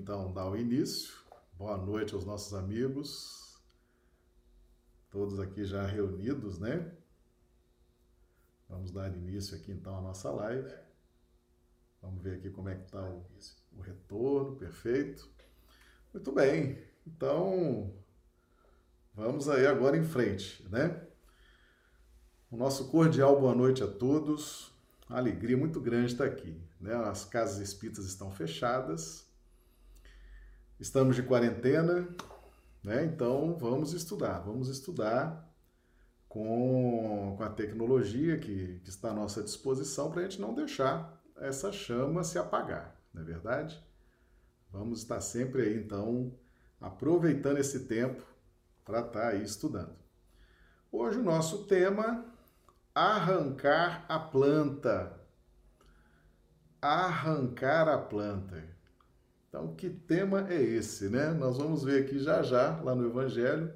Então, dar o início. Boa noite aos nossos amigos, todos aqui já reunidos, né? Vamos dar início aqui então à nossa live. Vamos ver aqui como é que está o, o retorno, perfeito. Muito bem, então vamos aí agora em frente, né? O nosso cordial boa noite a todos. Alegria muito grande estar aqui. Né? As casas espíritas estão fechadas, estamos de quarentena, né? então vamos estudar, vamos estudar com, com a tecnologia que, que está à nossa disposição para a gente não deixar essa chama se apagar, não é verdade? Vamos estar sempre aí, então, aproveitando esse tempo para estar aí estudando. Hoje o nosso tema arrancar a planta. Arrancar a planta. Então, que tema é esse, né? Nós vamos ver aqui já já, lá no Evangelho.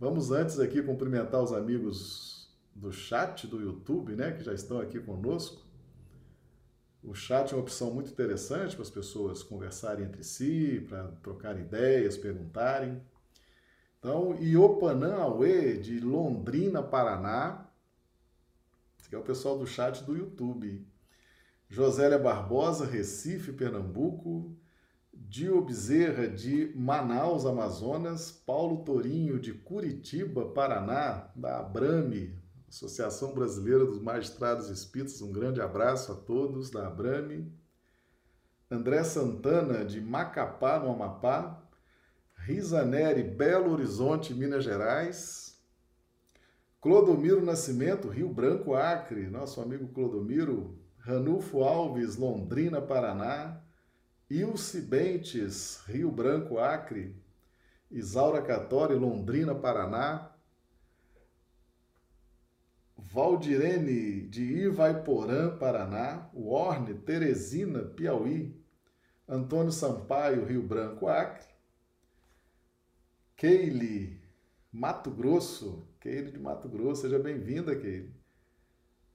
Vamos antes aqui cumprimentar os amigos do chat do YouTube, né, que já estão aqui conosco. O chat é uma opção muito interessante para as pessoas conversarem entre si, para trocar ideias, perguntarem. Então, Iopanã Aue, de Londrina, Paraná, esse é o pessoal do chat do YouTube. Josélia Barbosa, Recife, Pernambuco. Dio Bezerra, de Manaus, Amazonas. Paulo Torinho, de Curitiba, Paraná, da Abrame, Associação Brasileira dos Magistrados Espíritas. Um grande abraço a todos da Abrame. André Santana, de Macapá, no Amapá. Risa Neri, Belo Horizonte, Minas Gerais. Clodomiro Nascimento, Rio Branco, Acre, nosso amigo Clodomiro. Ranulfo Alves, Londrina, Paraná. Ilse Bentes, Rio Branco, Acre. Isaura Catori, Londrina, Paraná. Valdirene, de Ivaiporã, Paraná. Warne, Teresina, Piauí. Antônio Sampaio, Rio Branco, Acre. Keile, Mato Grosso, Keile de Mato Grosso, seja bem-vinda, Keile.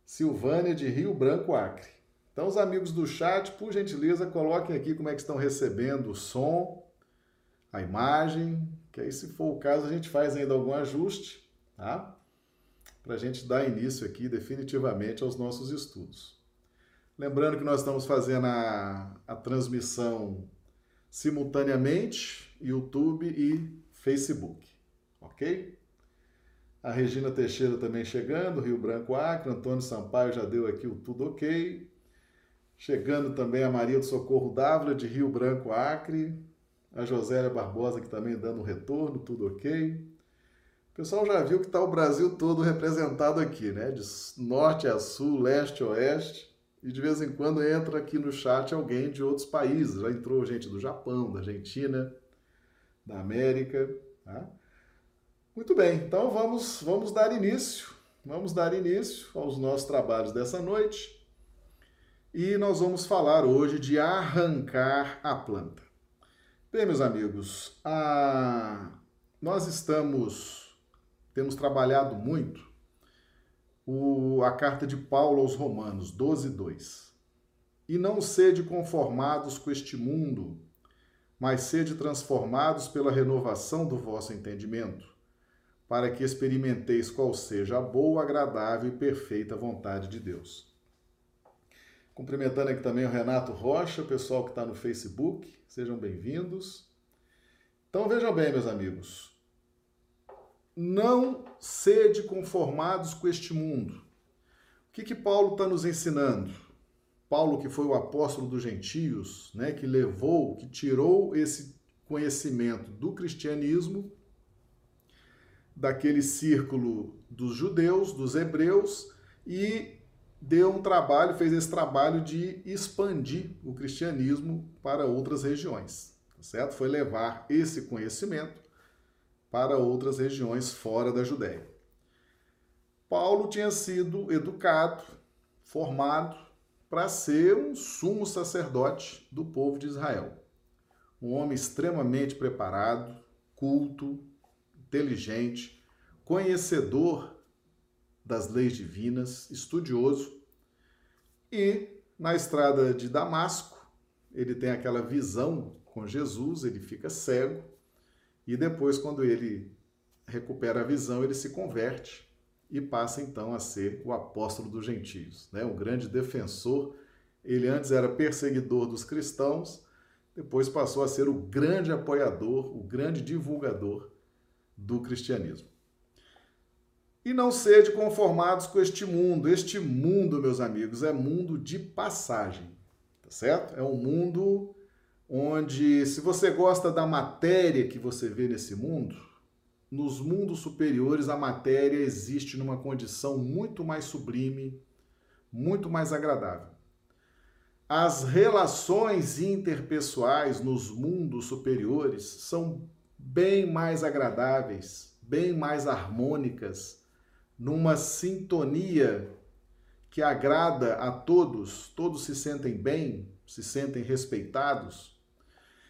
Silvânia de Rio Branco, Acre. Então, os amigos do chat, por gentileza, coloquem aqui como é que estão recebendo o som, a imagem, que aí, se for o caso, a gente faz ainda algum ajuste, tá? Para a gente dar início aqui definitivamente aos nossos estudos. Lembrando que nós estamos fazendo a, a transmissão simultaneamente, YouTube e Facebook ok? A Regina Teixeira também chegando, Rio Branco Acre, Antônio Sampaio já deu aqui o tudo ok. Chegando também a Maria do Socorro Dávila, de Rio Branco Acre. A Josélia Barbosa, que também dando retorno, tudo ok. O pessoal já viu que está o Brasil todo representado aqui, né? De norte a sul, leste a oeste. E de vez em quando entra aqui no chat alguém de outros países. Já entrou gente do Japão, da Argentina, da América. Tá? Muito bem, então vamos, vamos dar início, vamos dar início aos nossos trabalhos dessa noite. E nós vamos falar hoje de arrancar a planta. Bem, meus amigos, a... nós estamos, temos trabalhado muito o... a carta de Paulo aos Romanos, 12, 2. E não sede conformados com este mundo, mas sede transformados pela renovação do vosso entendimento para que experimenteis qual seja a boa, agradável e perfeita vontade de Deus. Cumprimentando aqui também o Renato Rocha, o pessoal que está no Facebook, sejam bem-vindos. Então vejam bem, meus amigos, não sede conformados com este mundo. O que, que Paulo está nos ensinando? Paulo, que foi o apóstolo dos gentios, né, que levou, que tirou esse conhecimento do cristianismo daquele círculo dos judeus, dos hebreus, e deu um trabalho, fez esse trabalho de expandir o cristianismo para outras regiões, tá certo? Foi levar esse conhecimento para outras regiões fora da Judéia. Paulo tinha sido educado, formado para ser um sumo sacerdote do povo de Israel. Um homem extremamente preparado, culto, inteligente, conhecedor das leis divinas, estudioso. E na estrada de Damasco, ele tem aquela visão com Jesus, ele fica cego, e depois, quando ele recupera a visão, ele se converte e passa então a ser o apóstolo dos gentios, né? um grande defensor. Ele antes era perseguidor dos cristãos, depois passou a ser o grande apoiador, o grande divulgador do cristianismo. E não sede conformados com este mundo. Este mundo, meus amigos, é mundo de passagem, tá certo? É um mundo onde, se você gosta da matéria que você vê nesse mundo, nos mundos superiores a matéria existe numa condição muito mais sublime, muito mais agradável. As relações interpessoais nos mundos superiores são bem mais agradáveis, bem mais harmônicas numa sintonia que agrada a todos, todos se sentem bem, se sentem respeitados.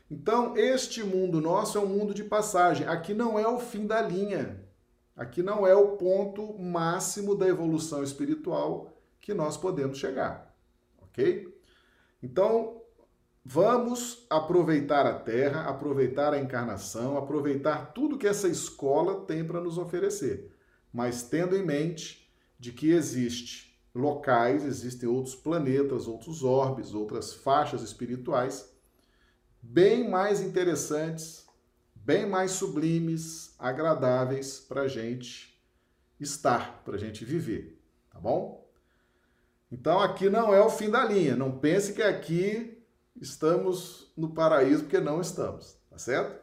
Então, este mundo nosso é um mundo de passagem. Aqui não é o fim da linha. Aqui não é o ponto máximo da evolução espiritual que nós podemos chegar. Ok? Então, vamos aproveitar a Terra, aproveitar a encarnação, aproveitar tudo que essa escola tem para nos oferecer mas tendo em mente de que existe locais, existem outros planetas, outros orbes, outras faixas espirituais bem mais interessantes, bem mais sublimes, agradáveis para a gente estar, para a gente viver, tá bom? Então aqui não é o fim da linha, não pense que aqui estamos no paraíso, porque não estamos, tá certo?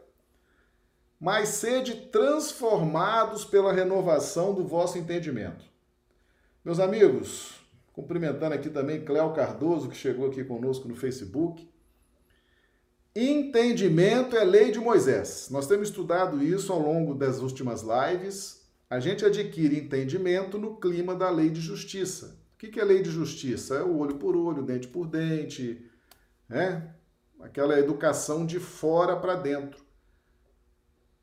Mas sede transformados pela renovação do vosso entendimento. Meus amigos, cumprimentando aqui também Cléo Cardoso, que chegou aqui conosco no Facebook. Entendimento é lei de Moisés. Nós temos estudado isso ao longo das últimas lives. A gente adquire entendimento no clima da lei de justiça. O que é lei de justiça? É o olho por olho, dente por dente, né? Aquela educação de fora para dentro.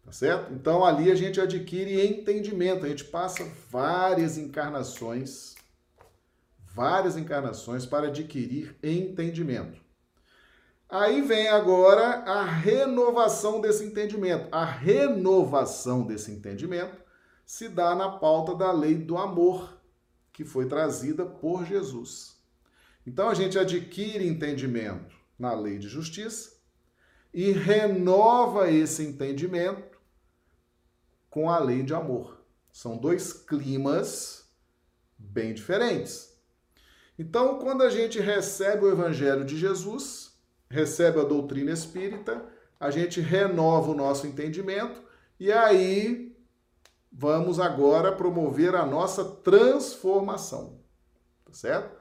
Tá certo? Então ali a gente adquire entendimento, a gente passa várias encarnações, várias encarnações para adquirir entendimento. Aí vem agora a renovação desse entendimento. A renovação desse entendimento se dá na pauta da lei do amor, que foi trazida por Jesus. Então a gente adquire entendimento na lei de justiça e renova esse entendimento com a lei de amor. São dois climas bem diferentes. Então, quando a gente recebe o Evangelho de Jesus, recebe a doutrina espírita, a gente renova o nosso entendimento e aí vamos agora promover a nossa transformação. Tá certo?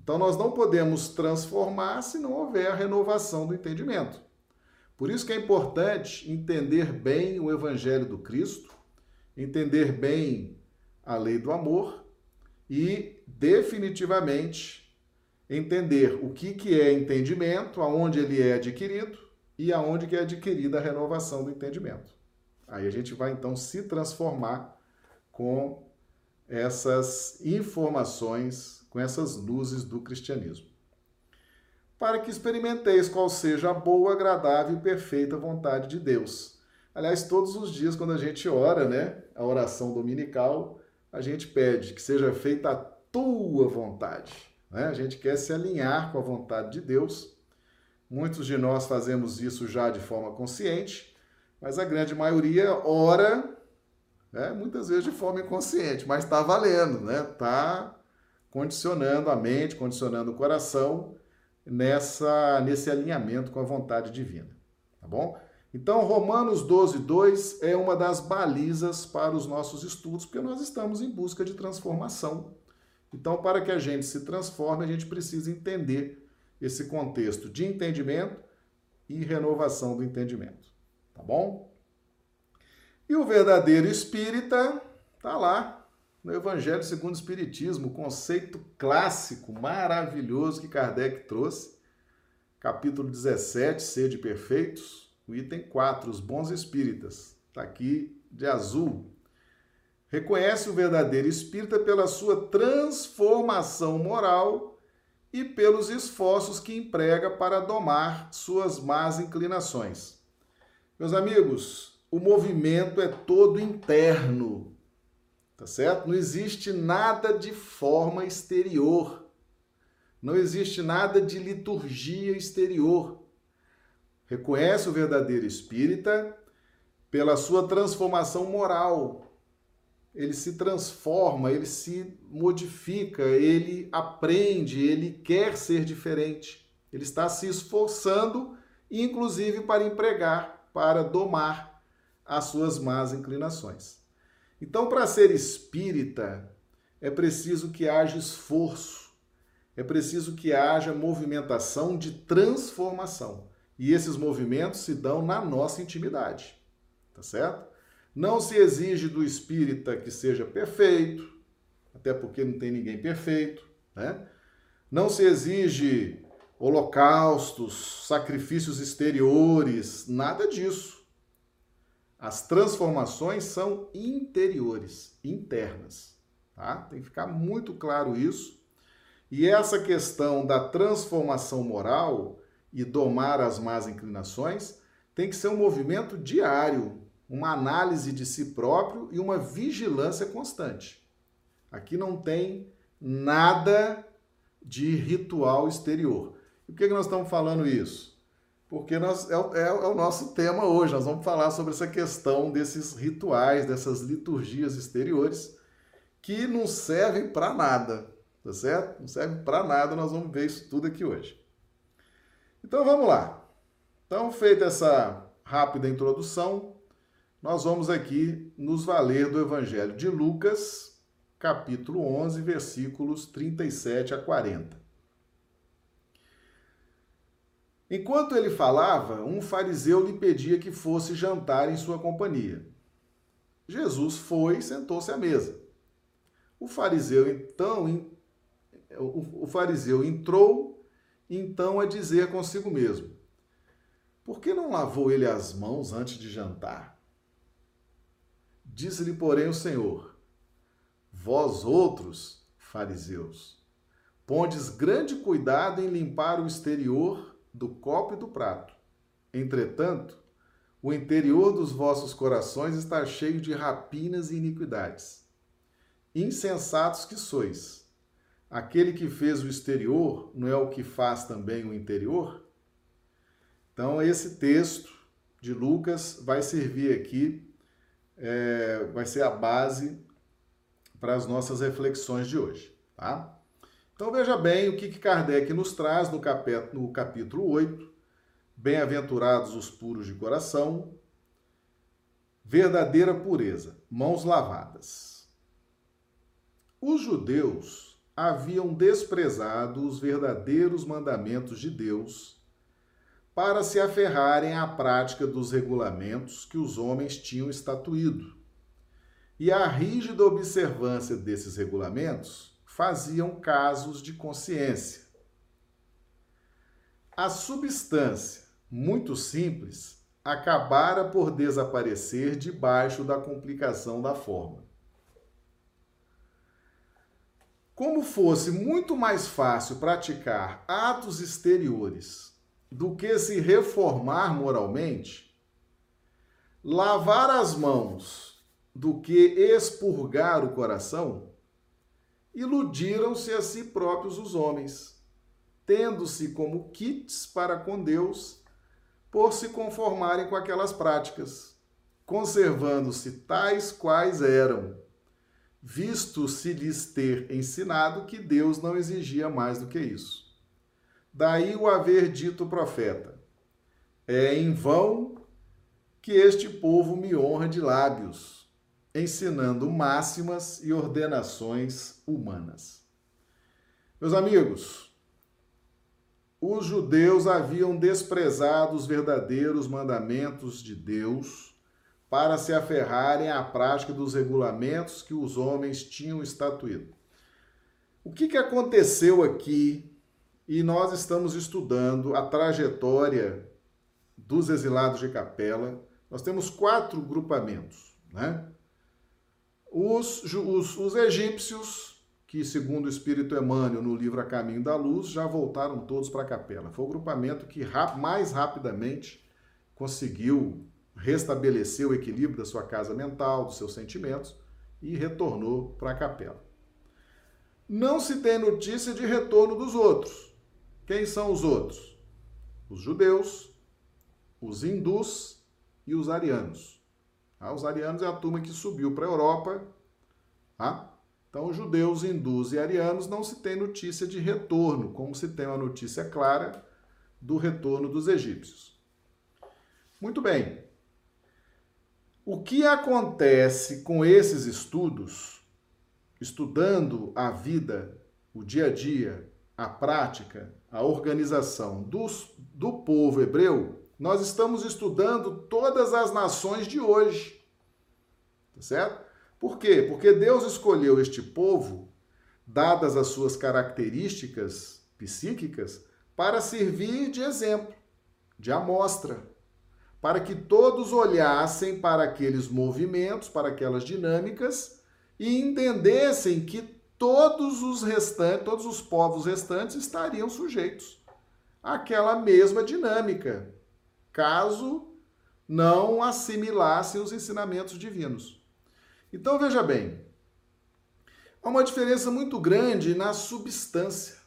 Então, nós não podemos transformar se não houver a renovação do entendimento. Por isso que é importante entender bem o Evangelho do Cristo, entender bem a lei do amor e definitivamente entender o que, que é entendimento, aonde ele é adquirido e aonde que é adquirida a renovação do entendimento. Aí a gente vai então se transformar com essas informações, com essas luzes do cristianismo. Para que experimenteis qual seja a boa, agradável e perfeita vontade de Deus Aliás, todos os dias, quando a gente ora, né, a oração dominical, a gente pede que seja feita a tua vontade. Né? A gente quer se alinhar com a vontade de Deus. Muitos de nós fazemos isso já de forma consciente, mas a grande maioria ora, né, muitas vezes de forma inconsciente, mas está valendo, né? Está condicionando a mente, condicionando o coração nessa nesse alinhamento com a vontade divina, tá bom? Então, Romanos 12, 2 é uma das balizas para os nossos estudos, porque nós estamos em busca de transformação. Então, para que a gente se transforme, a gente precisa entender esse contexto de entendimento e renovação do entendimento. Tá bom? E o verdadeiro espírita está lá no Evangelho segundo o Espiritismo, conceito clássico, maravilhoso que Kardec trouxe, capítulo 17, Sede Perfeitos o item 4, os bons espíritas, está aqui de azul. Reconhece o verdadeiro espírita pela sua transformação moral e pelos esforços que emprega para domar suas más inclinações. Meus amigos, o movimento é todo interno, tá certo? Não existe nada de forma exterior. Não existe nada de liturgia exterior. Reconhece o verdadeiro espírita pela sua transformação moral. Ele se transforma, ele se modifica, ele aprende, ele quer ser diferente. Ele está se esforçando, inclusive para empregar, para domar as suas más inclinações. Então, para ser espírita, é preciso que haja esforço, é preciso que haja movimentação de transformação. E esses movimentos se dão na nossa intimidade, tá certo? Não se exige do espírita que seja perfeito, até porque não tem ninguém perfeito, né? Não se exige holocaustos, sacrifícios exteriores, nada disso. As transformações são interiores, internas, tá? Tem que ficar muito claro isso. E essa questão da transformação moral e domar as más inclinações tem que ser um movimento diário, uma análise de si próprio e uma vigilância constante. Aqui não tem nada de ritual exterior. E por que nós estamos falando isso? Porque nós, é, é, é o nosso tema hoje. Nós vamos falar sobre essa questão desses rituais, dessas liturgias exteriores que não servem para nada, tá certo? Não servem para nada. Nós vamos ver isso tudo aqui hoje. Então vamos lá. Então, feita essa rápida introdução, nós vamos aqui nos valer do Evangelho de Lucas, capítulo 11, versículos 37 a 40. Enquanto ele falava, um fariseu lhe pedia que fosse jantar em sua companhia. Jesus foi e sentou-se à mesa. O fariseu então o fariseu entrou então a dizer consigo mesmo: Por que não lavou ele as mãos antes de jantar? Disse-lhe, porém, o Senhor: Vós outros, fariseus, pondes grande cuidado em limpar o exterior do copo e do prato. Entretanto, o interior dos vossos corações está cheio de rapinas e iniquidades. Insensatos que sois! Aquele que fez o exterior não é o que faz também o interior? Então, esse texto de Lucas vai servir aqui é, vai ser a base para as nossas reflexões de hoje, tá? Então veja bem o que, que Kardec nos traz no capítulo, no capítulo 8, Bem-aventurados os puros de coração, verdadeira pureza, mãos lavadas. Os judeus haviam desprezado os verdadeiros mandamentos de Deus para se aferrarem à prática dos regulamentos que os homens tinham estatuído. E a rígida observância desses regulamentos faziam casos de consciência. A substância, muito simples, acabara por desaparecer debaixo da complicação da forma. Como fosse muito mais fácil praticar atos exteriores do que se reformar moralmente, lavar as mãos do que expurgar o coração, iludiram-se a si próprios os homens, tendo-se como kits para com Deus, por se conformarem com aquelas práticas, conservando-se tais quais eram, visto se lhes ter ensinado que Deus não exigia mais do que isso. Daí o haver dito o profeta: É em vão que este povo me honra de lábios, ensinando máximas e ordenações humanas. Meus amigos, os judeus haviam desprezado os verdadeiros mandamentos de Deus para se aferrarem à prática dos regulamentos que os homens tinham estatuído. O que, que aconteceu aqui e nós estamos estudando a trajetória dos exilados de Capela. Nós temos quatro grupamentos, né? Os, os, os egípcios, que segundo o Espírito Emmanuel, no livro A Caminho da Luz, já voltaram todos para a capela. Foi o grupamento que mais rapidamente conseguiu restabelecer o equilíbrio da sua casa mental, dos seus sentimentos e retornou para a capela. Não se tem notícia de retorno dos outros. Quem são os outros? Os judeus, os hindus e os arianos. Ah, os arianos é a turma que subiu para a Europa. Ah? Então, os judeus, hindus e arianos não se tem notícia de retorno, como se tem uma notícia clara do retorno dos egípcios. Muito bem. O que acontece com esses estudos, estudando a vida, o dia a dia, a prática, a organização dos, do povo hebreu, nós estamos estudando todas as nações de hoje. Tá certo? Por quê? Porque Deus escolheu este povo, dadas as suas características psíquicas, para servir de exemplo, de amostra para que todos olhassem para aqueles movimentos, para aquelas dinâmicas e entendessem que todos os restantes, todos os povos restantes estariam sujeitos àquela mesma dinâmica, caso não assimilassem os ensinamentos divinos. Então veja bem, há uma diferença muito grande na substância,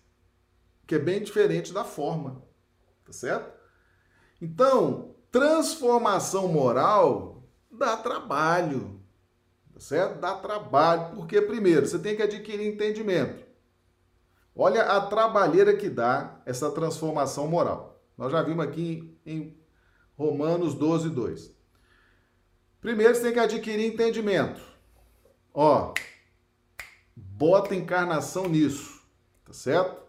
que é bem diferente da forma, tá certo? Então, Transformação moral dá trabalho, tá certo? Dá trabalho, porque primeiro você tem que adquirir entendimento. Olha a trabalheira que dá essa transformação moral. Nós já vimos aqui em Romanos 12, 2. Primeiro você tem que adquirir entendimento. Ó, bota encarnação nisso, tá certo?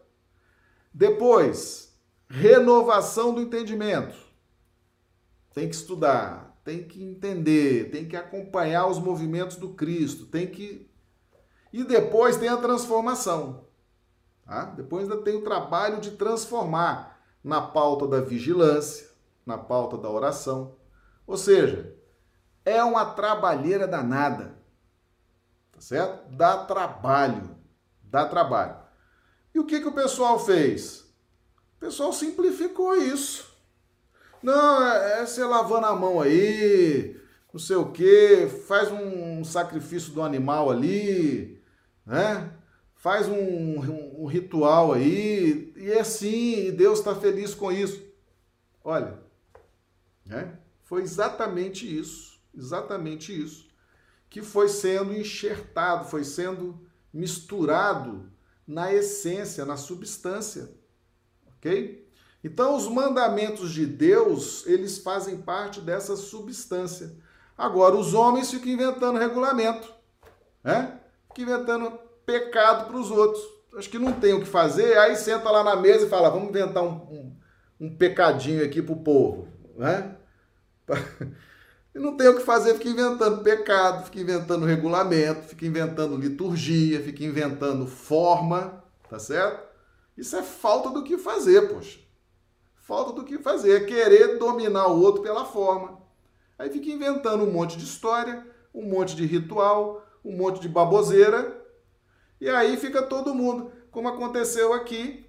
Depois, renovação do entendimento tem que estudar, tem que entender, tem que acompanhar os movimentos do Cristo, tem que. E depois tem a transformação. Tá? Depois ainda tem o trabalho de transformar na pauta da vigilância, na pauta da oração. Ou seja, é uma trabalheira danada. Tá certo? Dá trabalho. Dá trabalho. E o que, que o pessoal fez? O pessoal simplificou isso. Não, é, é você lavando a mão aí, não sei o quê, faz um sacrifício do animal ali, né? Faz um, um, um ritual aí, e é assim, e Deus está feliz com isso. Olha, né? foi exatamente isso, exatamente isso, que foi sendo enxertado, foi sendo misturado na essência, na substância, ok? Então, os mandamentos de Deus, eles fazem parte dessa substância. Agora, os homens ficam inventando regulamento, né? Ficam inventando pecado para os outros. Acho que não tem o que fazer, aí senta lá na mesa e fala, vamos inventar um, um, um pecadinho aqui para o povo, né? E não tem o que fazer, fica inventando pecado, fica inventando regulamento, fica inventando liturgia, fica inventando forma, tá certo? Isso é falta do que fazer, poxa falta do que fazer, é querer dominar o outro pela forma. Aí fica inventando um monte de história, um monte de ritual, um monte de baboseira, e aí fica todo mundo, como aconteceu aqui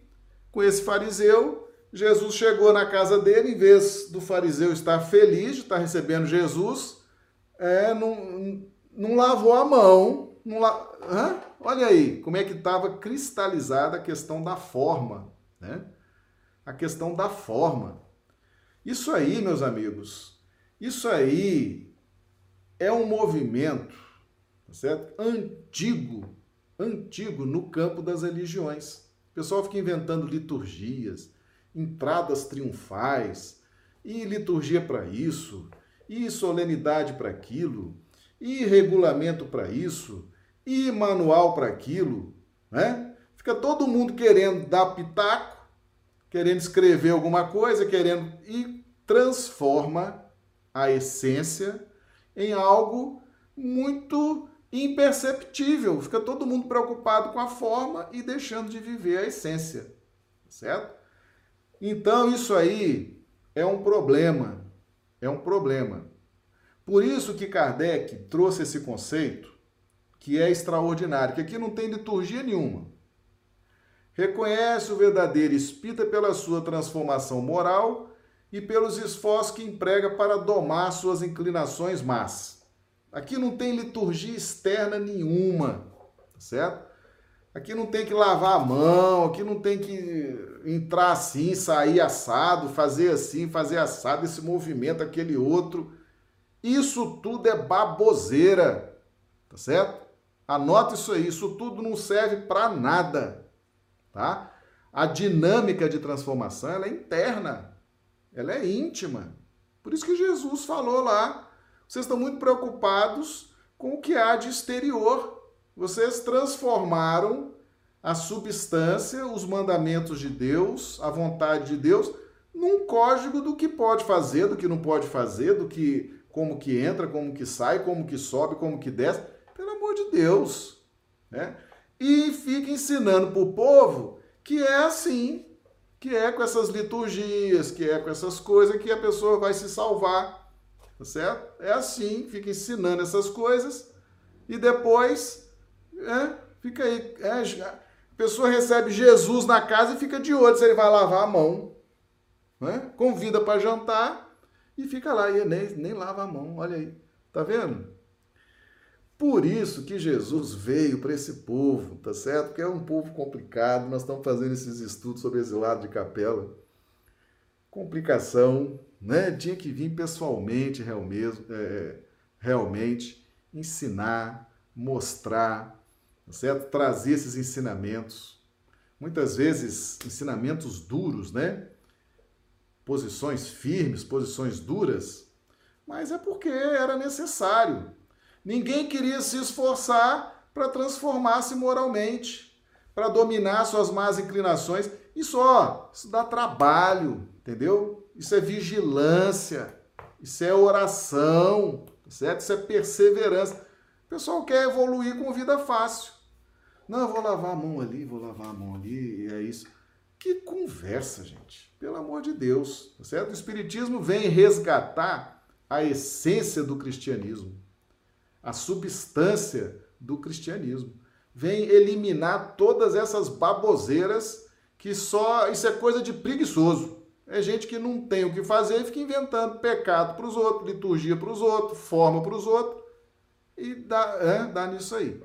com esse fariseu. Jesus chegou na casa dele, em vez do fariseu estar feliz de estar recebendo Jesus, é, não, não lavou a mão. Não la... Olha aí como é que estava cristalizada a questão da forma. Né? A questão da forma. Isso aí, meus amigos, isso aí é um movimento, tá certo? Antigo, antigo no campo das religiões. O pessoal fica inventando liturgias, entradas triunfais, e liturgia para isso, e solenidade para aquilo, e regulamento para isso, e manual para aquilo, né? Fica todo mundo querendo dar pitaco querendo escrever alguma coisa, querendo e transforma a essência em algo muito imperceptível. Fica todo mundo preocupado com a forma e deixando de viver a essência, certo? Então isso aí é um problema, é um problema. Por isso que Kardec trouxe esse conceito que é extraordinário, que aqui não tem liturgia nenhuma. Reconhece o verdadeiro espírita pela sua transformação moral e pelos esforços que emprega para domar suas inclinações más. Aqui não tem liturgia externa nenhuma, tá certo? Aqui não tem que lavar a mão, aqui não tem que entrar assim, sair assado, fazer assim, fazer assado, esse movimento, aquele outro. Isso tudo é baboseira, tá certo? Anota isso aí, isso tudo não serve para nada, tá? A dinâmica de transformação, ela é interna, ela é íntima. Por isso que Jesus falou lá, vocês estão muito preocupados com o que há de exterior. Vocês transformaram a substância, os mandamentos de Deus, a vontade de Deus, num código do que pode fazer, do que não pode fazer, do que como que entra, como que sai, como que sobe, como que desce. Pelo amor de Deus, né? E fica ensinando para o povo que é assim, que é com essas liturgias, que é com essas coisas que a pessoa vai se salvar, tá certo? É assim, fica ensinando essas coisas e depois é, fica aí. É, a pessoa recebe Jesus na casa e fica de olho se ele vai lavar a mão. Né? Convida para jantar e fica lá, e nem, nem lava a mão. Olha aí. Tá vendo? Por isso que Jesus veio para esse povo, tá certo? Porque é um povo complicado. Nós estamos fazendo esses estudos sobre esse lado de capela. Complicação, né? Tinha que vir pessoalmente, realmente, é, realmente ensinar, mostrar, tá certo? Trazer esses ensinamentos, muitas vezes ensinamentos duros, né? Posições firmes, posições duras, mas é porque era necessário. Ninguém queria se esforçar para transformar-se moralmente, para dominar suas más inclinações. Isso, ó, isso dá trabalho, entendeu? Isso é vigilância, isso é oração, tá certo? Isso é perseverança pessoal quer evoluir com vida fácil. Não, eu vou lavar a mão ali, vou lavar a mão ali, e é isso. Que conversa, gente. Pelo amor de Deus, tá certo? O Espiritismo vem resgatar a essência do cristianismo, a substância do cristianismo. Vem eliminar todas essas baboseiras que só. Isso é coisa de preguiçoso. É gente que não tem o que fazer e fica inventando pecado para os outros, liturgia para os outros, forma para os outros e dá, é, dá nisso aí.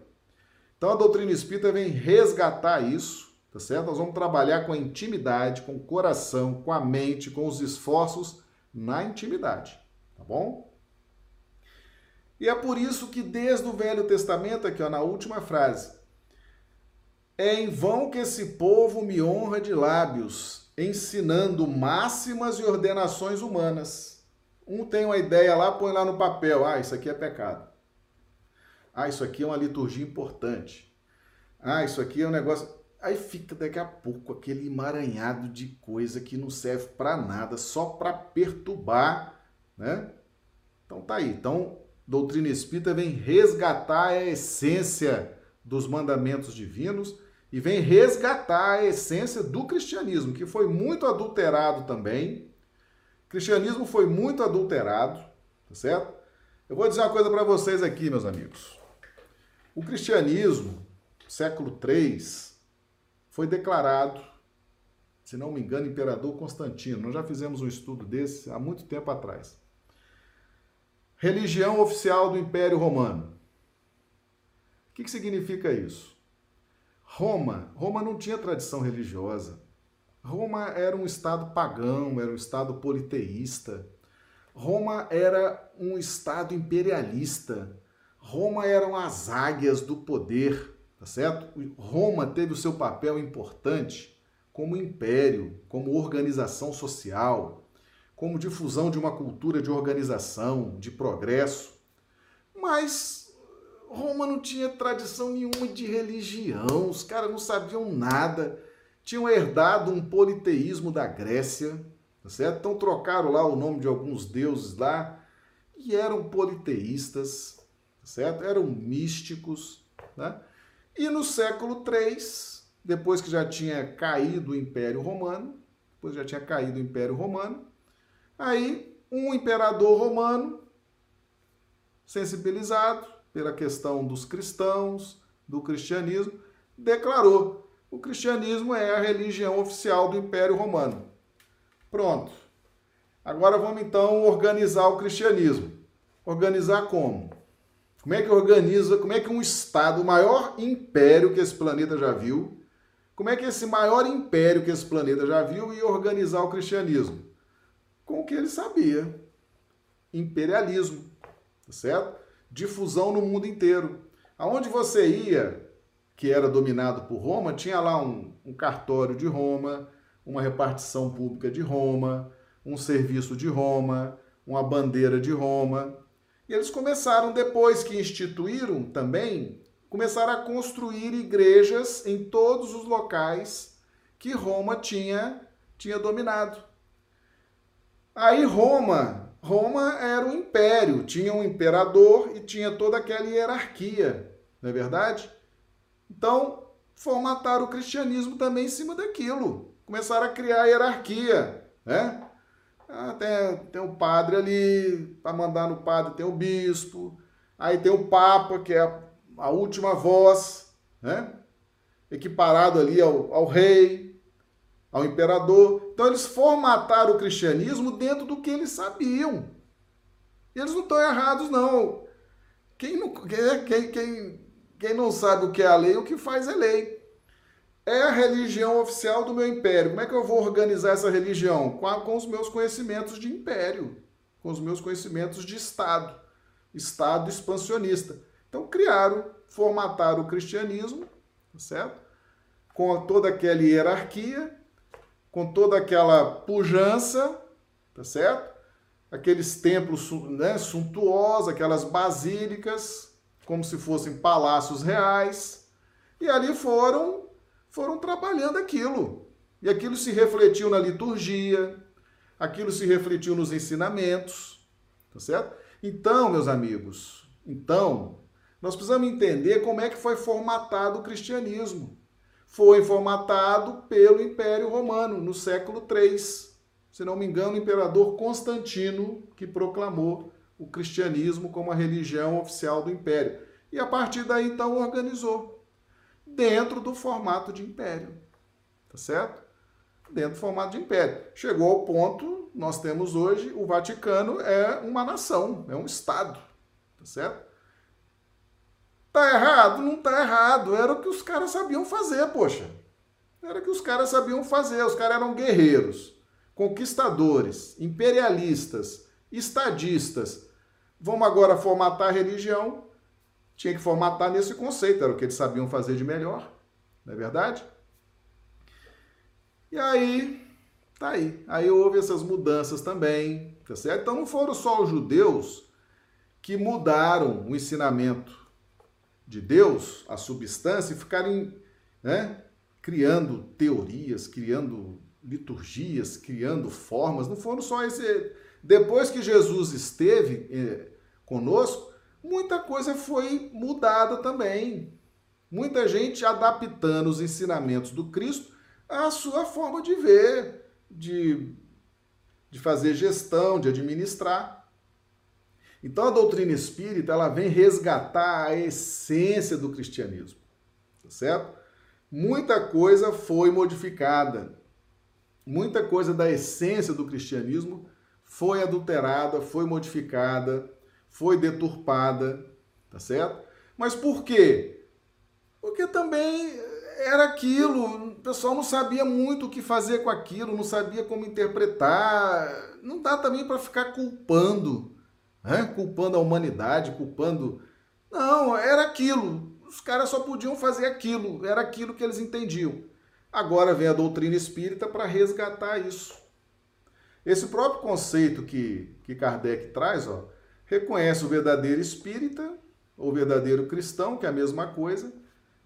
Então a doutrina espírita vem resgatar isso, tá certo? Nós vamos trabalhar com a intimidade, com o coração, com a mente, com os esforços na intimidade, tá bom? E é por isso que desde o Velho Testamento, aqui ó, na última frase, é em vão que esse povo me honra de lábios, ensinando máximas e ordenações humanas. Um tem uma ideia lá, põe lá no papel, ah, isso aqui é pecado. Ah, isso aqui é uma liturgia importante. Ah, isso aqui é um negócio. Aí fica daqui a pouco aquele emaranhado de coisa que não serve para nada, só para perturbar, né? Então tá aí. Então, doutrina espírita vem resgatar a essência dos mandamentos divinos e vem resgatar a essência do cristianismo, que foi muito adulterado também. O cristianismo foi muito adulterado, tá certo? Eu vou dizer uma coisa para vocês aqui, meus amigos. O cristianismo, século III, foi declarado, se não me engano, imperador Constantino. Nós já fizemos um estudo desse há muito tempo atrás. Religião oficial do Império Romano. O que, que significa isso? Roma, Roma não tinha tradição religiosa. Roma era um estado pagão, era um estado politeísta. Roma era um estado imperialista. Roma eram as águias do poder, tá certo? Roma teve o seu papel importante como império, como organização social, como difusão de uma cultura de organização, de progresso. Mas Roma não tinha tradição nenhuma de religião, os caras não sabiam nada, tinham herdado um politeísmo da Grécia, tá certo? Então trocaram lá o nome de alguns deuses lá e eram politeístas certo? Eram místicos, né? E no século III, depois que já tinha caído o Império Romano, depois já tinha caído o Império Romano, aí um imperador romano, sensibilizado pela questão dos cristãos, do cristianismo, declarou: o cristianismo é a religião oficial do Império Romano. Pronto. Agora vamos então organizar o cristianismo. Organizar como? Como é que organiza, como é que um Estado, o maior império que esse planeta já viu, como é que esse maior império que esse planeta já viu ia organizar o cristianismo? Com o que ele sabia. Imperialismo, tá certo? Difusão no mundo inteiro. Aonde você ia, que era dominado por Roma, tinha lá um, um cartório de Roma, uma repartição pública de Roma, um serviço de Roma, uma bandeira de Roma. E eles começaram, depois que instituíram também, começaram a construir igrejas em todos os locais que Roma tinha, tinha dominado. Aí Roma, Roma era um império, tinha um imperador e tinha toda aquela hierarquia, não é verdade? Então, formataram o cristianismo também em cima daquilo começaram a criar a hierarquia, né? Ah, tem, tem o padre ali, para mandar no padre tem o bispo, aí tem o papa, que é a, a última voz, né? Equiparado ali ao, ao rei, ao imperador. Então eles formataram o cristianismo dentro do que eles sabiam. Eles não estão errados, não. Quem não, quem, quem, quem não sabe o que é a lei, o que faz é lei é a religião oficial do meu império. Como é que eu vou organizar essa religião? Com, a, com os meus conhecimentos de império, com os meus conhecimentos de Estado, Estado expansionista. Então criaram, formataram o cristianismo, certo? Com toda aquela hierarquia, com toda aquela pujança, tá certo? Aqueles templos né, suntuosos, aquelas basílicas, como se fossem palácios reais. E ali foram foram trabalhando aquilo. E aquilo se refletiu na liturgia, aquilo se refletiu nos ensinamentos, tá certo? Então, meus amigos, então, nós precisamos entender como é que foi formatado o cristianismo. Foi formatado pelo Império Romano no século III. Se não me engano, o imperador Constantino que proclamou o cristianismo como a religião oficial do império. E a partir daí, então, organizou dentro do formato de império. Tá certo? Dentro do formato de império. Chegou ao ponto, nós temos hoje, o Vaticano é uma nação, é um Estado. Tá certo? Tá errado? Não tá errado. Era o que os caras sabiam fazer, poxa. Era o que os caras sabiam fazer. Os caras eram guerreiros, conquistadores, imperialistas, estadistas. Vamos agora formatar a religião tinha que formatar nesse conceito, era o que eles sabiam fazer de melhor, não é verdade? E aí, tá aí. Aí houve essas mudanças também, tá certo? Então não foram só os judeus que mudaram o ensinamento de Deus, a substância, e ficarem né, criando teorias, criando liturgias, criando formas. Não foram só esse. Depois que Jesus esteve eh, conosco, muita coisa foi mudada também. Muita gente adaptando os ensinamentos do Cristo à sua forma de ver, de, de fazer gestão, de administrar. Então a doutrina espírita ela vem resgatar a essência do cristianismo, tá certo? Muita coisa foi modificada, muita coisa da essência do cristianismo foi adulterada, foi modificada, foi deturpada, tá certo? Mas por quê? Porque também era aquilo, o pessoal não sabia muito o que fazer com aquilo, não sabia como interpretar. Não dá também para ficar culpando, né? culpando a humanidade, culpando. Não, era aquilo. Os caras só podiam fazer aquilo, era aquilo que eles entendiam. Agora vem a doutrina espírita para resgatar isso. Esse próprio conceito que, que Kardec traz, ó, reconhece o verdadeiro espírita, ou verdadeiro cristão, que é a mesma coisa,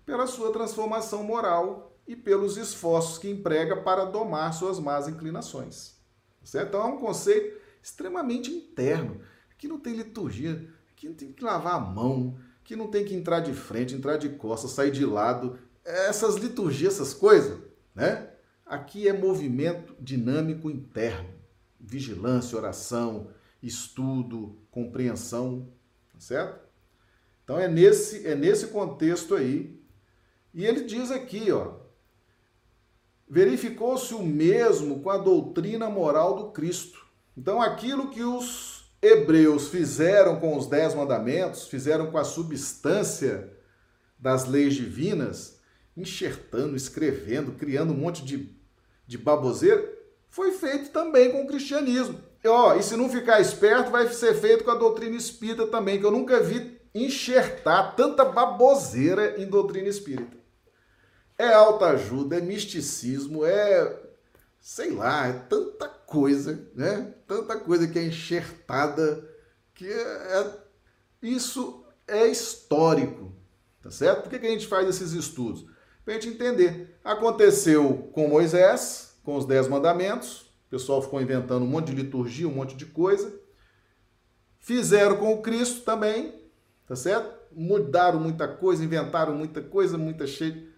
pela sua transformação moral e pelos esforços que emprega para domar suas más inclinações. Certo? Então é um conceito extremamente interno, que não tem liturgia, que não tem que lavar a mão, que não tem que entrar de frente, entrar de costas, sair de lado, essas liturgias, essas coisas, né? Aqui é movimento dinâmico interno, vigilância, oração, estudo, compreensão, tá certo? Então é nesse, é nesse contexto aí. E ele diz aqui, ó, verificou-se o mesmo com a doutrina moral do Cristo. Então aquilo que os hebreus fizeram com os dez mandamentos, fizeram com a substância das leis divinas, enxertando, escrevendo, criando um monte de, de baboseira, foi feito também com o cristianismo. E, ó, e se não ficar esperto, vai ser feito com a doutrina espírita também, que eu nunca vi enxertar tanta baboseira em doutrina espírita. É autoajuda, é misticismo, é sei lá, é tanta coisa, né? Tanta coisa que é enxertada que é, é isso é histórico, tá certo? Por que, que a gente faz esses estudos? Para a gente entender. Aconteceu com Moisés, com os Dez Mandamentos, o pessoal ficou inventando um monte de liturgia, um monte de coisa. Fizeram com o Cristo também, tá certo? Mudaram muita coisa, inventaram muita coisa, muita cheia.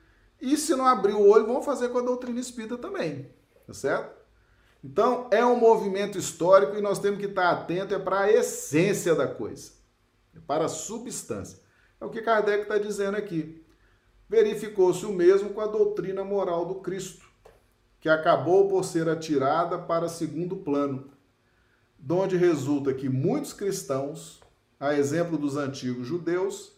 E se não abrir o olho, vão fazer com a doutrina espírita também, tá certo? Então, é um movimento histórico e nós temos que estar atento é para a essência da coisa, é para a substância. É o que Kardec está dizendo aqui. Verificou-se o mesmo com a doutrina moral do Cristo, que acabou por ser atirada para segundo plano, donde resulta que muitos cristãos, a exemplo dos antigos judeus,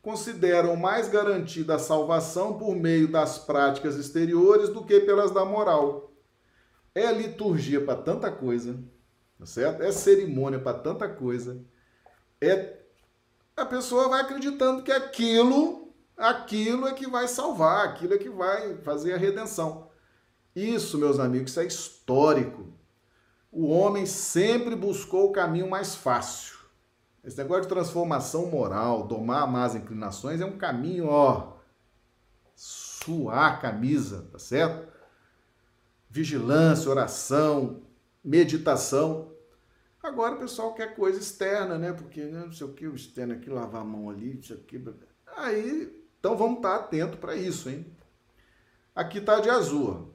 consideram mais garantida a salvação por meio das práticas exteriores do que pelas da moral é liturgia para tanta coisa, tá certo? É cerimônia para tanta coisa. É a pessoa vai acreditando que aquilo, aquilo é que vai salvar, aquilo é que vai fazer a redenção. Isso, meus amigos, é histórico. O homem sempre buscou o caminho mais fácil. Esse negócio de transformação moral, domar más inclinações, é um caminho, ó, suar a camisa, tá certo? Vigilância, oração, meditação. Agora o pessoal quer coisa externa, né? Porque né, não sei o que, o externo aqui, lavar a mão ali, isso aqui. Aí, então vamos estar atento para isso, hein? Aqui está de azul.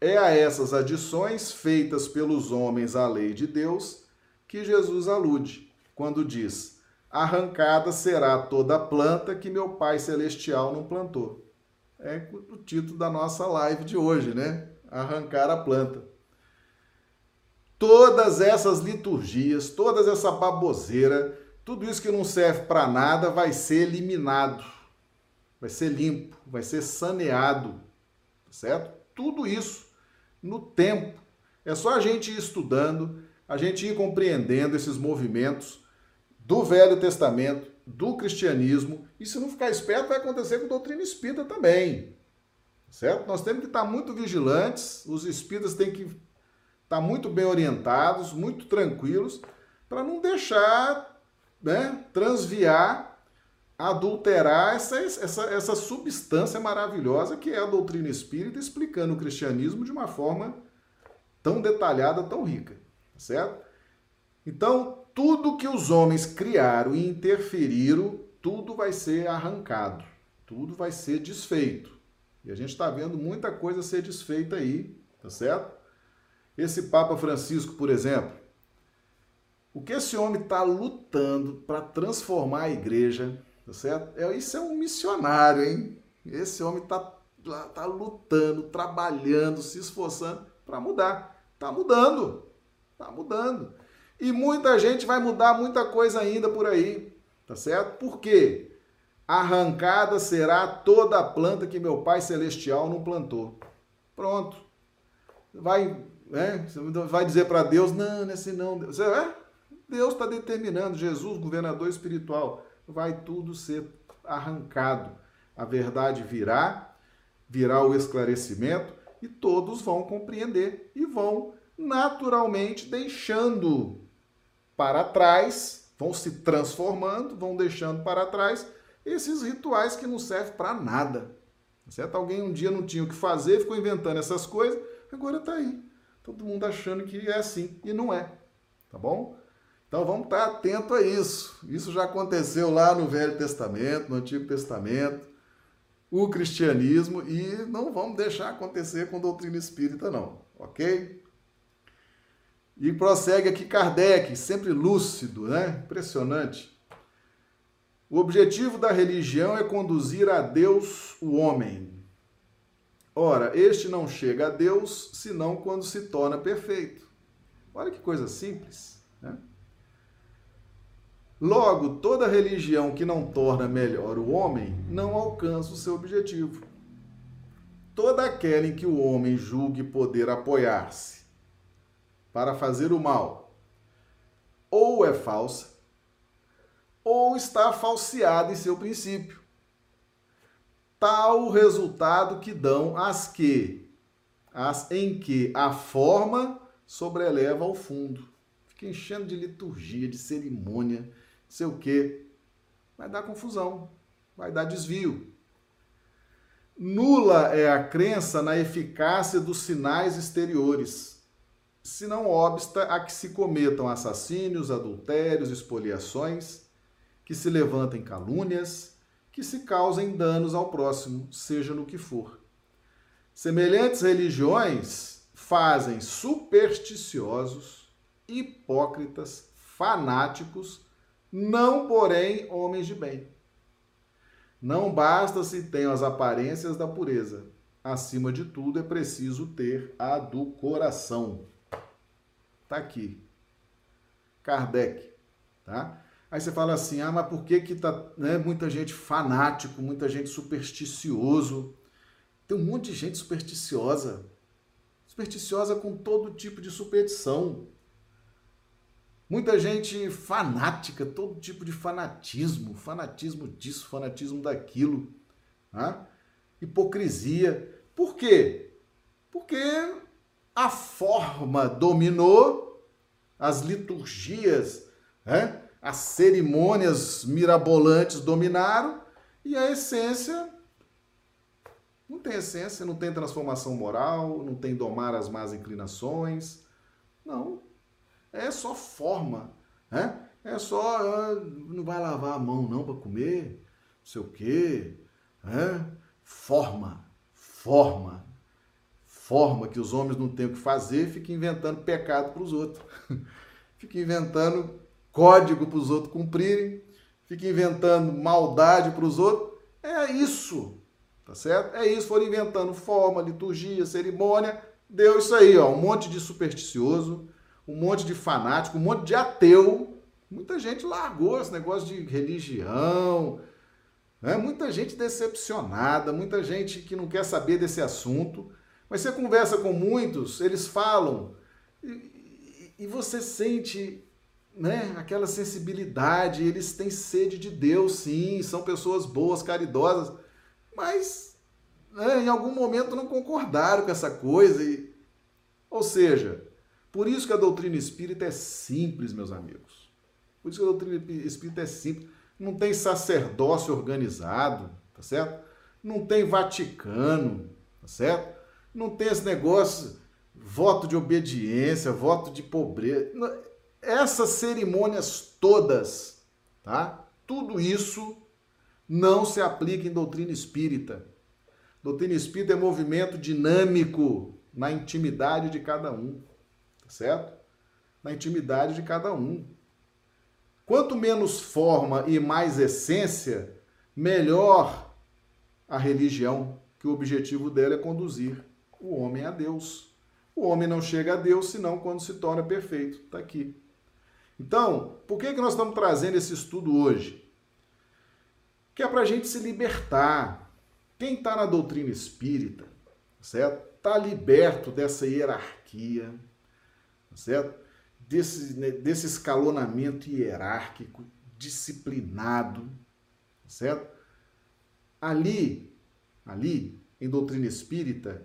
É a essas adições feitas pelos homens à lei de Deus que Jesus alude, quando diz: Arrancada será toda planta que meu Pai Celestial não plantou. É o título da nossa live de hoje, né? Arrancar a planta. Todas essas liturgias, toda essa baboseira, tudo isso que não serve para nada vai ser eliminado, vai ser limpo, vai ser saneado, tá certo? Tudo isso no tempo. É só a gente ir estudando, a gente ir compreendendo esses movimentos do Velho Testamento, do cristianismo, e se não ficar esperto, vai acontecer com a doutrina espírita também certo? Nós temos que estar muito vigilantes, os espíritas têm que estar muito bem orientados, muito tranquilos, para não deixar né, transviar, adulterar essa, essa, essa substância maravilhosa que é a doutrina espírita, explicando o cristianismo de uma forma tão detalhada, tão rica, certo? Então, tudo que os homens criaram e interferiram, tudo vai ser arrancado, tudo vai ser desfeito. E a gente está vendo muita coisa ser desfeita aí, tá certo? Esse Papa Francisco, por exemplo, o que esse homem está lutando para transformar a igreja, tá certo? É, isso é um missionário, hein? Esse homem está tá lutando, trabalhando, se esforçando para mudar. Está mudando, está mudando. E muita gente vai mudar muita coisa ainda por aí, tá certo? Por quê? Arrancada será toda a planta que meu Pai Celestial não plantou. Pronto. Vai, né? vai dizer para Deus, não, não é assim não. É? Deus está determinando, Jesus, governador espiritual, vai tudo ser arrancado. A verdade virá, virá o esclarecimento e todos vão compreender e vão naturalmente deixando para trás, vão se transformando, vão deixando para trás esses rituais que não servem para nada. Certo? Alguém um dia não tinha o que fazer, ficou inventando essas coisas, agora está aí. Todo mundo achando que é assim e não é. Tá bom? Então vamos estar atento a isso. Isso já aconteceu lá no Velho Testamento, no Antigo Testamento, o cristianismo e não vamos deixar acontecer com doutrina espírita não, OK? E prossegue aqui Kardec, sempre lúcido, né? Impressionante. O objetivo da religião é conduzir a Deus o homem. Ora, este não chega a Deus senão quando se torna perfeito. Olha que coisa simples. Né? Logo, toda religião que não torna melhor o homem não alcança o seu objetivo. Toda aquela em que o homem julgue poder apoiar-se para fazer o mal, ou é falsa, ou está falseada em seu princípio. Tal o resultado que dão as que, as em que a forma sobreleva ao fundo. Fica enchendo de liturgia, de cerimônia, sei o quê. Vai dar confusão, vai dar desvio. Nula é a crença na eficácia dos sinais exteriores, se não obsta a que se cometam assassínios, adultérios, expoliações, que se levantem calúnias, que se causem danos ao próximo, seja no que for. Semelhantes religiões fazem supersticiosos, hipócritas, fanáticos, não porém homens de bem. Não basta se tem as aparências da pureza. Acima de tudo é preciso ter a do coração. Tá aqui. Kardec, tá? Aí você fala assim: ah, mas por que que tá né, muita gente fanático, muita gente supersticioso? Tem um monte de gente supersticiosa. Supersticiosa com todo tipo de superstição. Muita gente fanática, todo tipo de fanatismo, fanatismo disso, fanatismo daquilo. Né? Hipocrisia. Por quê? Porque a forma dominou, as liturgias, né? As cerimônias mirabolantes dominaram e a essência não tem essência, não tem transformação moral, não tem domar as más inclinações. Não. É só forma, né? É só ah, não vai lavar a mão não para comer, não sei o quê, né? Forma, forma, forma que os homens não têm o que fazer, fica inventando pecado para os outros. fica inventando código para os outros cumprirem, fica inventando maldade para os outros. É isso, tá certo? É isso, foram inventando forma, liturgia, cerimônia, deu isso aí, ó, um monte de supersticioso, um monte de fanático, um monte de ateu. Muita gente largou esse negócio de religião, né? muita gente decepcionada, muita gente que não quer saber desse assunto. Mas você conversa com muitos, eles falam, e, e você sente né, aquela sensibilidade, eles têm sede de Deus, sim, são pessoas boas, caridosas, mas né, em algum momento não concordaram com essa coisa. E, ou seja, por isso que a doutrina espírita é simples, meus amigos. Por isso que a doutrina espírita é simples. Não tem sacerdócio organizado, tá certo? Não tem Vaticano, tá certo? Não tem esse negócio, voto de obediência, voto de pobreza essas cerimônias todas, tá? Tudo isso não se aplica em doutrina espírita. Doutrina espírita é movimento dinâmico na intimidade de cada um, tá certo? Na intimidade de cada um. Quanto menos forma e mais essência, melhor a religião, que o objetivo dela é conduzir o homem a Deus. O homem não chega a Deus senão quando se torna perfeito. Está aqui. Então, por que, que nós estamos trazendo esse estudo hoje? Que é para a gente se libertar. Quem está na doutrina espírita, certo? Está liberto dessa hierarquia, certo? Desse, né, desse escalonamento hierárquico, disciplinado, certo? Ali, ali, em doutrina espírita,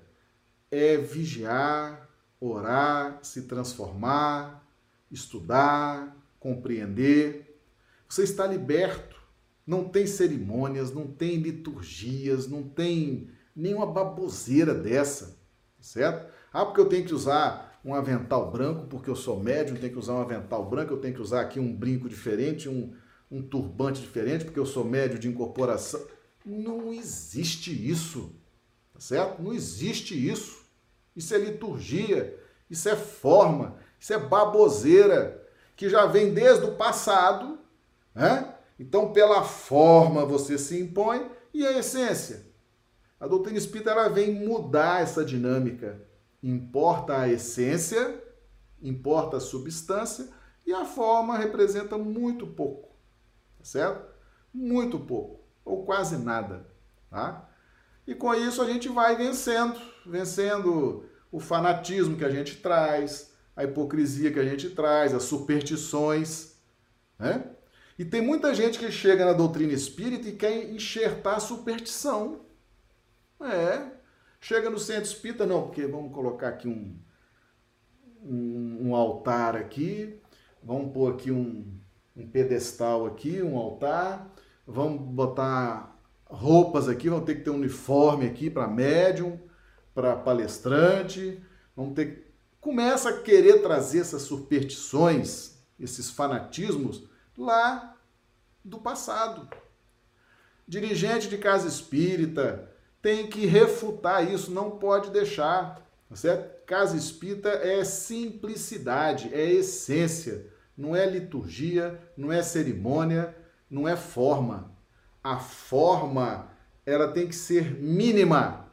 é vigiar, orar, se transformar, estudar, compreender. Você está liberto. Não tem cerimônias, não tem liturgias, não tem nenhuma baboseira dessa, certo? Ah, porque eu tenho que usar um avental branco, porque eu sou médium, tenho que usar um avental branco, eu tenho que usar aqui um brinco diferente, um, um turbante diferente, porque eu sou médio de incorporação. Não existe isso, tá certo? Não existe isso. Isso é liturgia, isso é forma, isso é baboseira que já vem desde o passado, né? Então, pela forma você se impõe e a essência. A doutrina espírita ela vem mudar essa dinâmica. Importa a essência, importa a substância e a forma representa muito pouco, tá certo? Muito pouco, ou quase nada, tá? E com isso a gente vai vencendo, vencendo o fanatismo que a gente traz, a hipocrisia que a gente traz, as superstições, né? E tem muita gente que chega na doutrina espírita e quer enxertar a superstição. É. Chega no centro espírita, não, porque vamos colocar aqui um, um, um altar aqui, Vamos pôr aqui um, um pedestal aqui, um altar. Vamos botar roupas aqui, vamos ter que ter um uniforme aqui para médium, para palestrante. Vamos ter começa a querer trazer essas superstições, esses fanatismos lá do passado. Dirigente de casa espírita tem que refutar isso, não pode deixar, tá certo? Casa espírita é simplicidade, é essência não é liturgia, não é cerimônia, não é forma. A forma, ela tem que ser mínima,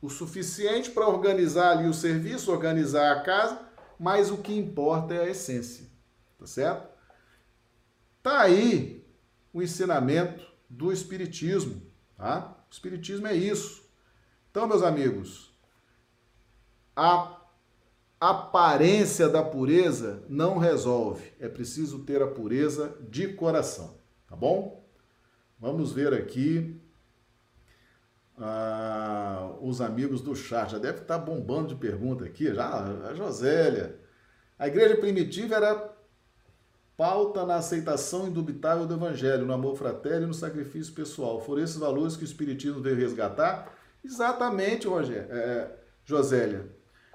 o suficiente para organizar ali o serviço, organizar a casa, mas o que importa é a essência. Tá certo? Tá aí o ensinamento do espiritismo, tá? O espiritismo é isso. Então, meus amigos, a aparência da pureza não resolve. É preciso ter a pureza de coração, tá bom? Vamos ver aqui ah, os amigos do chat. Já deve estar bombando de pergunta aqui. Já a Josélia. A igreja primitiva era pauta na aceitação indubitável do evangelho, no amor fraterno e no sacrifício pessoal. Foram esses valores que o espiritismo veio resgatar? Exatamente, Rogério, é, Josélia.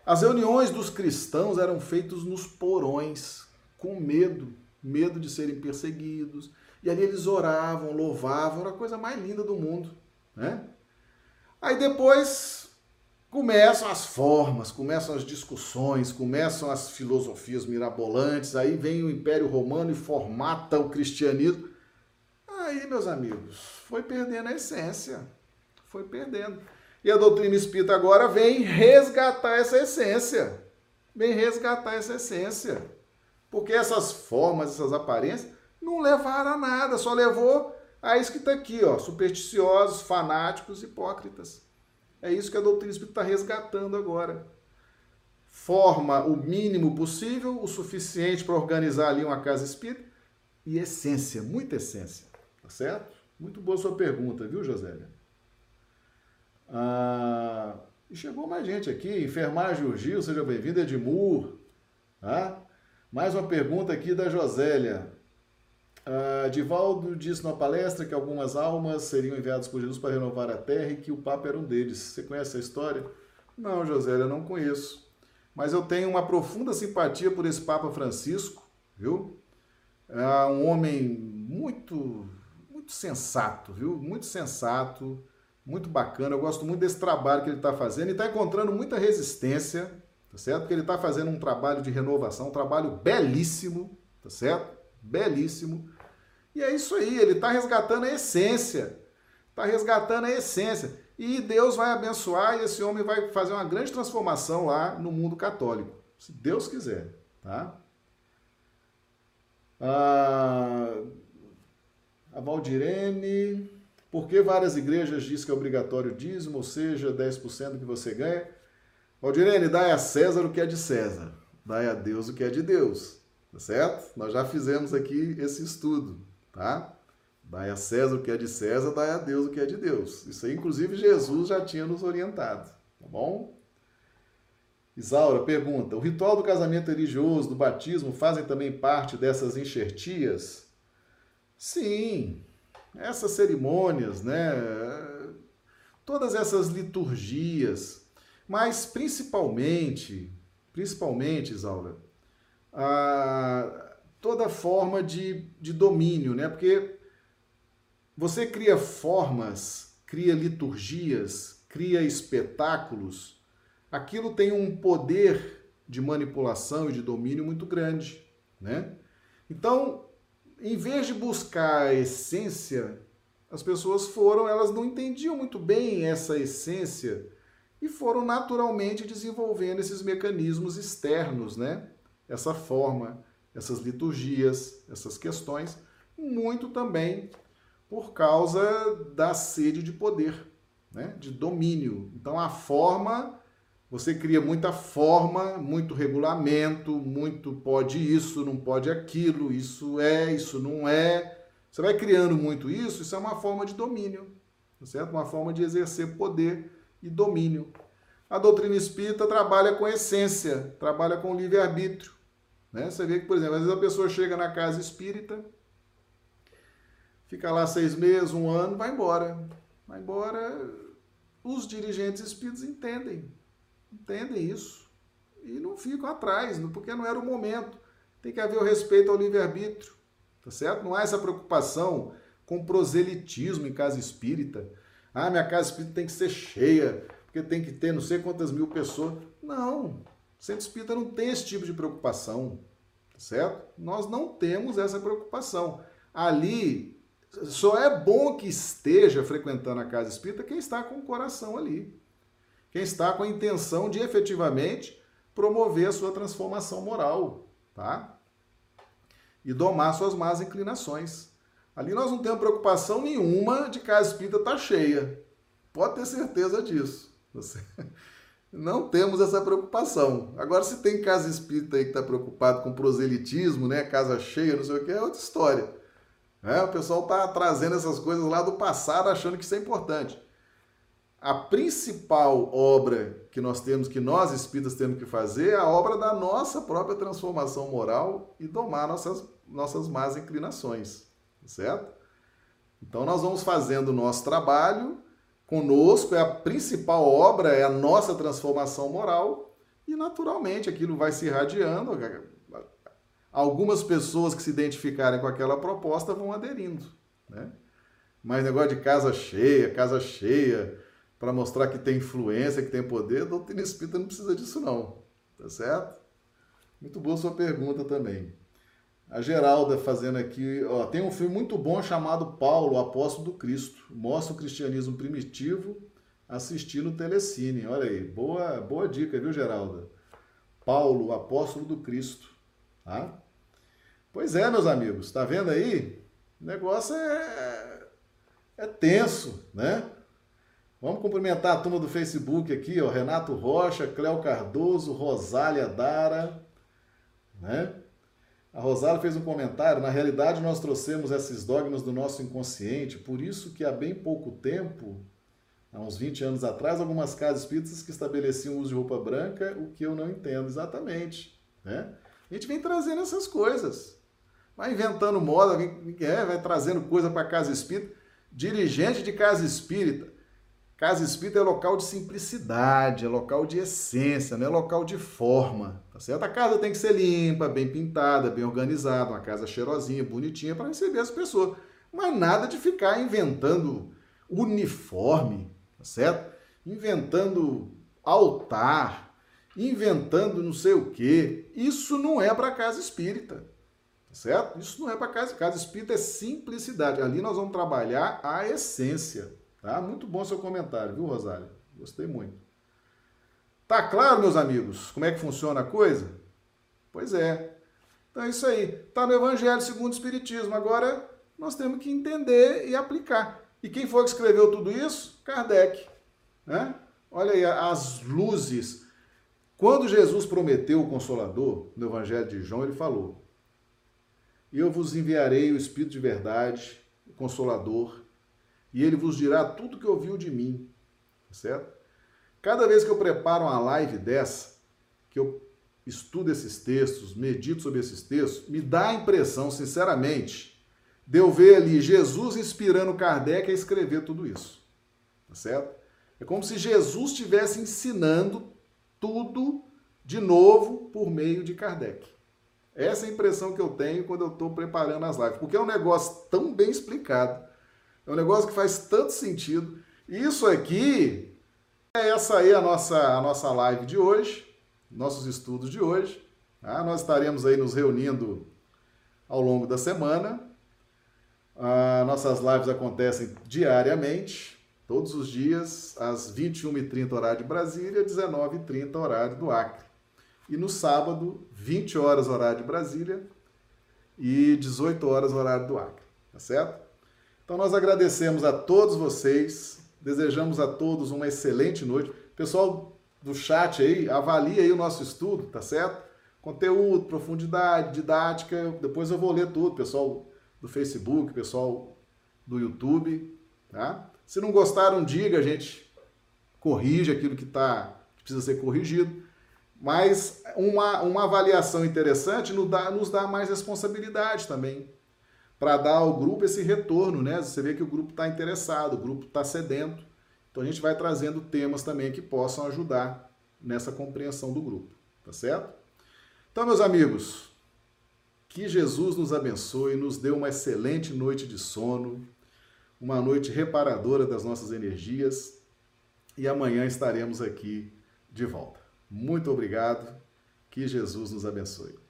As reuniões dos cristãos eram feitas nos porões, com medo, medo de serem perseguidos. E ali eles oravam, louvavam, era a coisa mais linda do mundo, né? Aí depois começam as formas, começam as discussões, começam as filosofias mirabolantes, aí vem o Império Romano e formata o cristianismo. Aí, meus amigos, foi perdendo a essência, foi perdendo. E a doutrina espírita agora vem resgatar essa essência. Vem resgatar essa essência. Porque essas formas, essas aparências, não levaram a nada, só levou a isso que está aqui, ó, supersticiosos, fanáticos, hipócritas. É isso que a doutrina espírita está resgatando agora. Forma o mínimo possível, o suficiente para organizar ali uma casa espírita, e essência, muita essência. Tá certo? Muito boa sua pergunta, viu, Josélia? Ah, e chegou mais gente aqui. Enfermagem Urgil, seja bem-vindo, Edmur. Ah, mais uma pergunta aqui da Josélia. Ah, Divaldo disse na palestra que algumas almas seriam enviadas por Jesus para renovar a terra e que o Papa era um deles. Você conhece a história? Não, Josélia, não conheço. Mas eu tenho uma profunda simpatia por esse Papa Francisco, viu? É um homem muito, muito sensato, viu? Muito sensato muito bacana. Eu gosto muito desse trabalho que ele está fazendo e está encontrando muita resistência, tá certo? Porque ele está fazendo um trabalho de renovação, um trabalho belíssimo, tá certo? Belíssimo. E é isso aí, ele está resgatando a essência. Está resgatando a essência. E Deus vai abençoar e esse homem vai fazer uma grande transformação lá no mundo católico. Se Deus quiser, tá? Ah, a Valdirene. Por que várias igrejas dizem que é obrigatório o dízimo, ou seja, 10% que você ganha? Valdirene, dai a César o que é de César, dai a Deus o que é de Deus, tá certo? Nós já fizemos aqui esse estudo, tá? Dai a César o que é de César, dai a Deus o que é de Deus. Isso aí, inclusive, Jesus já tinha nos orientado, tá bom? Isaura pergunta: o ritual do casamento religioso, do batismo, fazem também parte dessas enxertias? Sim, essas cerimônias, né? Todas essas liturgias, mas principalmente, principalmente, Isaura, a, toda forma de, de domínio, né? Porque você cria formas, cria liturgias, cria espetáculos, aquilo tem um poder de manipulação e de domínio muito grande, né? Então, em vez de buscar a essência, as pessoas foram, elas não entendiam muito bem essa essência e foram naturalmente desenvolvendo esses mecanismos externos, né? Essa forma, essas liturgias, essas questões, muito também por causa da sede de poder, né? de domínio. Então a forma, você cria muita forma, muito regulamento, muito pode isso, não pode aquilo, isso é, isso não é. Você vai criando muito isso, isso é uma forma de domínio, tá certo? Uma forma de exercer poder e domínio. A doutrina espírita trabalha com essência, trabalha com livre-arbítrio. Né? Você vê que, por exemplo, às vezes a pessoa chega na casa espírita, fica lá seis meses, um ano, vai embora. Vai embora. Os dirigentes espíritas entendem, entendem isso. E não ficam atrás, porque não era o momento. Tem que haver o respeito ao livre-arbítrio, tá certo? Não há essa preocupação com proselitismo em casa espírita. Ah, minha casa espírita tem que ser cheia, porque tem que ter não sei quantas mil pessoas. Não, o centro espírita não tem esse tipo de preocupação, tá certo? Nós não temos essa preocupação. Ali só é bom que esteja frequentando a casa espírita quem está com o coração ali. Quem está com a intenção de efetivamente promover a sua transformação moral, tá? E domar suas más inclinações. Ali nós não temos preocupação nenhuma de casa espírita estar tá cheia. Pode ter certeza disso. Você... Não temos essa preocupação. Agora, se tem casa espírita aí que está preocupado com proselitismo, né? Casa cheia, não sei o que, é outra história. É, o pessoal está trazendo essas coisas lá do passado achando que isso é importante. A principal obra que nós temos, que nós espíritas temos que fazer, é a obra da nossa própria transformação moral e domar nossas, nossas más inclinações, certo? Então nós vamos fazendo o nosso trabalho conosco, é a principal obra, é a nossa transformação moral, e naturalmente aquilo vai se irradiando, algumas pessoas que se identificarem com aquela proposta vão aderindo, né? Mas negócio de casa cheia, casa cheia, para mostrar que tem influência, que tem poder, a doutrina espírita não precisa disso não, tá certo? Muito boa sua pergunta também. A Geralda fazendo aqui, ó, tem um filme muito bom chamado Paulo, Apóstolo do Cristo. Mostra o cristianismo primitivo assistindo Telecine. Olha aí, boa, boa dica, viu, Geralda? Paulo, Apóstolo do Cristo. Tá? Pois é, meus amigos, tá vendo aí? O negócio é, é tenso, né? Vamos cumprimentar a turma do Facebook aqui, ó, Renato Rocha, Cléo Cardoso, Rosália Dara, né? A Rosália fez um comentário, na realidade nós trouxemos esses dogmas do nosso inconsciente, por isso que há bem pouco tempo, há uns 20 anos atrás, algumas casas espíritas que estabeleciam o uso de roupa branca, o que eu não entendo exatamente, né? A gente vem trazendo essas coisas. Vai inventando moda, é, vai trazendo coisa para casa espírita. Dirigente de casa espírita. Casa espírita é local de simplicidade, é local de essência, não é local de forma. Tá certo? A casa tem que ser limpa, bem pintada, bem organizada, uma casa cheirosinha, bonitinha para receber as pessoas. Mas nada de ficar inventando uniforme, tá certo? Inventando altar, inventando não sei o quê. Isso não é para casa espírita certo? Isso não é para casa. Casa espírita é simplicidade. Ali nós vamos trabalhar a essência, tá? Muito bom seu comentário, viu, Rosália? Gostei muito. Tá claro, meus amigos, como é que funciona a coisa? Pois é. Então é isso aí. Tá no Evangelho segundo o Espiritismo. Agora nós temos que entender e aplicar. E quem foi que escreveu tudo isso? Kardec. Né? Olha aí as luzes. Quando Jesus prometeu o Consolador, no Evangelho de João, ele falou: eu vos enviarei o Espírito de verdade, o Consolador, e ele vos dirá tudo que ouviu de mim. Certo? Cada vez que eu preparo uma live dessa, que eu estudo esses textos, medito sobre esses textos, me dá a impressão, sinceramente, de eu ver ali Jesus inspirando Kardec a escrever tudo isso. Tá certo? É como se Jesus estivesse ensinando tudo de novo por meio de Kardec. Essa é a impressão que eu tenho quando eu estou preparando as lives, porque é um negócio tão bem explicado, é um negócio que faz tanto sentido. Isso aqui é essa aí a nossa, a nossa live de hoje, nossos estudos de hoje. Tá? Nós estaremos aí nos reunindo ao longo da semana. Ah, nossas lives acontecem diariamente, todos os dias, às 21h30 horário de Brasília, 19h30 horário do Acre. E no sábado, 20 horas horário de Brasília e 18 horas horário do Acre, tá certo? Então nós agradecemos a todos vocês, desejamos a todos uma excelente noite. Pessoal do chat aí, avalie aí o nosso estudo, tá certo? Conteúdo, profundidade, didática, depois eu vou ler tudo, pessoal do Facebook, pessoal do YouTube, tá? Se não gostaram, diga, a gente corrige aquilo que tá que precisa ser corrigido. Mas uma, uma avaliação interessante nos dá, nos dá mais responsabilidade também, para dar ao grupo esse retorno, né? Você vê que o grupo está interessado, o grupo está sedento. Então a gente vai trazendo temas também que possam ajudar nessa compreensão do grupo, tá certo? Então, meus amigos, que Jesus nos abençoe, nos dê uma excelente noite de sono, uma noite reparadora das nossas energias e amanhã estaremos aqui de volta. Muito obrigado, que Jesus nos abençoe.